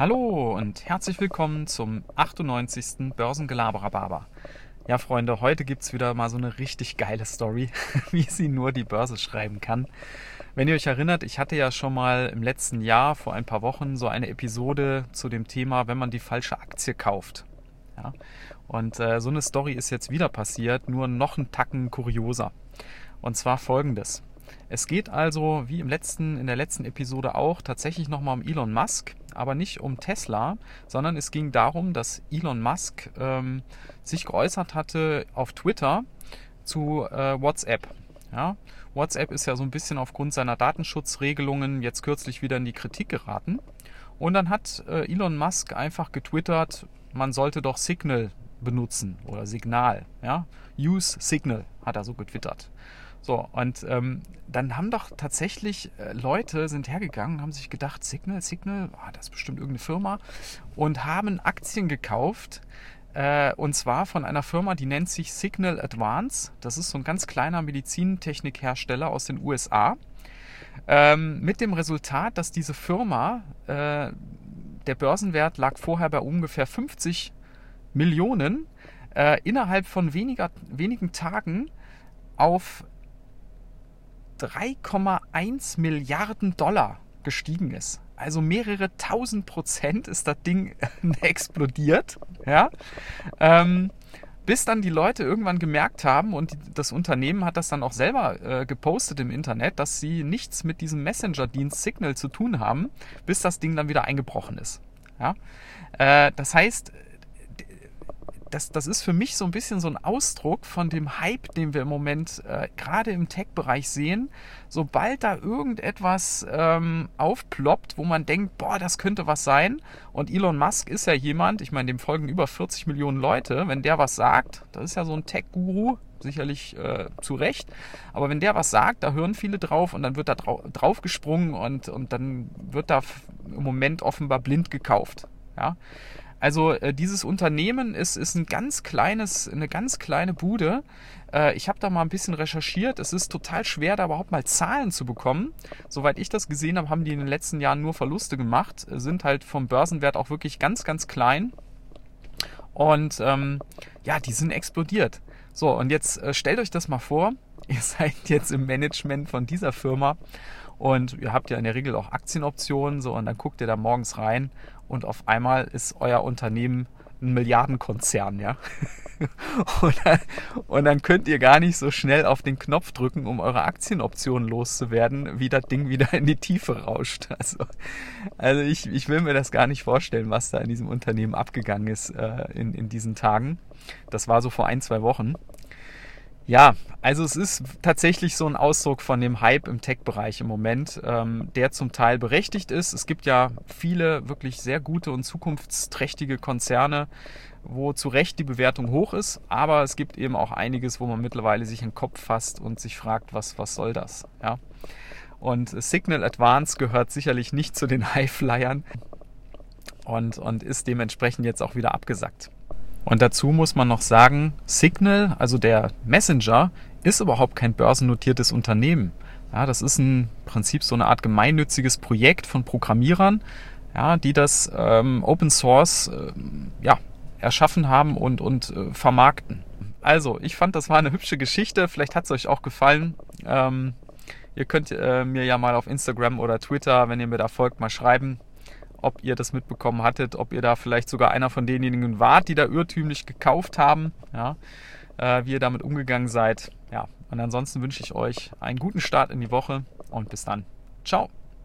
Hallo und herzlich willkommen zum 98. Börsengelaberer. Ja, Freunde, heute gibt es wieder mal so eine richtig geile Story, wie sie nur die Börse schreiben kann. Wenn ihr euch erinnert, ich hatte ja schon mal im letzten Jahr, vor ein paar Wochen, so eine Episode zu dem Thema, wenn man die falsche Aktie kauft. Ja? Und äh, so eine Story ist jetzt wieder passiert, nur noch einen Tacken kurioser. Und zwar folgendes. Es geht also, wie im letzten, in der letzten Episode auch, tatsächlich nochmal um Elon Musk, aber nicht um Tesla, sondern es ging darum, dass Elon Musk ähm, sich geäußert hatte auf Twitter zu äh, WhatsApp. Ja, WhatsApp ist ja so ein bisschen aufgrund seiner Datenschutzregelungen jetzt kürzlich wieder in die Kritik geraten. Und dann hat äh, Elon Musk einfach getwittert, man sollte doch Signal benutzen oder Signal. Ja? Use Signal hat er so getwittert. So, und ähm, dann haben doch tatsächlich äh, Leute sind hergegangen, haben sich gedacht, Signal, Signal, oh, das ist bestimmt irgendeine Firma, und haben Aktien gekauft. Äh, und zwar von einer Firma, die nennt sich Signal Advance. Das ist so ein ganz kleiner Medizintechnikhersteller aus den USA. Ähm, mit dem Resultat, dass diese Firma, äh, der Börsenwert lag vorher bei ungefähr 50 Millionen, äh, innerhalb von weniger, wenigen Tagen auf 3,1 Milliarden Dollar gestiegen ist. Also mehrere tausend Prozent ist das Ding explodiert. Ja? Ähm, bis dann die Leute irgendwann gemerkt haben und das Unternehmen hat das dann auch selber äh, gepostet im Internet, dass sie nichts mit diesem Messenger-Dienst Signal zu tun haben, bis das Ding dann wieder eingebrochen ist. Ja? Äh, das heißt, das, das ist für mich so ein bisschen so ein Ausdruck von dem Hype, den wir im Moment äh, gerade im Tech-Bereich sehen. Sobald da irgendetwas ähm, aufploppt, wo man denkt, boah, das könnte was sein. Und Elon Musk ist ja jemand, ich meine, dem folgen über 40 Millionen Leute. Wenn der was sagt, das ist ja so ein Tech-Guru, sicherlich äh, zu Recht. Aber wenn der was sagt, da hören viele drauf und dann wird da drau drauf gesprungen und, und dann wird da im Moment offenbar blind gekauft. Ja. Also äh, dieses Unternehmen ist, ist ein ganz kleines, eine ganz kleine Bude. Äh, ich habe da mal ein bisschen recherchiert. Es ist total schwer, da überhaupt mal Zahlen zu bekommen. Soweit ich das gesehen habe, haben die in den letzten Jahren nur Verluste gemacht, sind halt vom Börsenwert auch wirklich ganz, ganz klein. Und ähm, ja, die sind explodiert. So, und jetzt äh, stellt euch das mal vor, ihr seid jetzt im Management von dieser Firma und ihr habt ja in der Regel auch Aktienoptionen, so und dann guckt ihr da morgens rein und auf einmal ist euer Unternehmen ein Milliardenkonzern, ja. und, dann, und dann könnt ihr gar nicht so schnell auf den Knopf drücken, um eure Aktienoptionen loszuwerden, wie das Ding wieder in die Tiefe rauscht. Also, also ich, ich will mir das gar nicht vorstellen, was da in diesem Unternehmen abgegangen ist äh, in, in diesen Tagen. Das war so vor ein, zwei Wochen. Ja, also es ist tatsächlich so ein Ausdruck von dem Hype im Tech-Bereich im Moment, ähm, der zum Teil berechtigt ist. Es gibt ja viele wirklich sehr gute und zukunftsträchtige Konzerne, wo zu Recht die Bewertung hoch ist, aber es gibt eben auch einiges, wo man mittlerweile sich in den Kopf fasst und sich fragt, was, was soll das? Ja? Und Signal Advance gehört sicherlich nicht zu den Highflyern und, und ist dementsprechend jetzt auch wieder abgesackt. Und dazu muss man noch sagen, Signal, also der Messenger, ist überhaupt kein börsennotiertes Unternehmen. Ja, das ist im Prinzip so eine Art gemeinnütziges Projekt von Programmierern, ja, die das ähm, Open Source äh, ja, erschaffen haben und, und äh, vermarkten. Also, ich fand, das war eine hübsche Geschichte. Vielleicht hat es euch auch gefallen. Ähm, ihr könnt äh, mir ja mal auf Instagram oder Twitter, wenn ihr mir da folgt, mal schreiben, ob ihr das mitbekommen hattet, ob ihr da vielleicht sogar einer von denjenigen wart, die da irrtümlich gekauft haben, ja, äh, wie ihr damit umgegangen seid. Ja, und ansonsten wünsche ich euch einen guten Start in die Woche und bis dann. Ciao.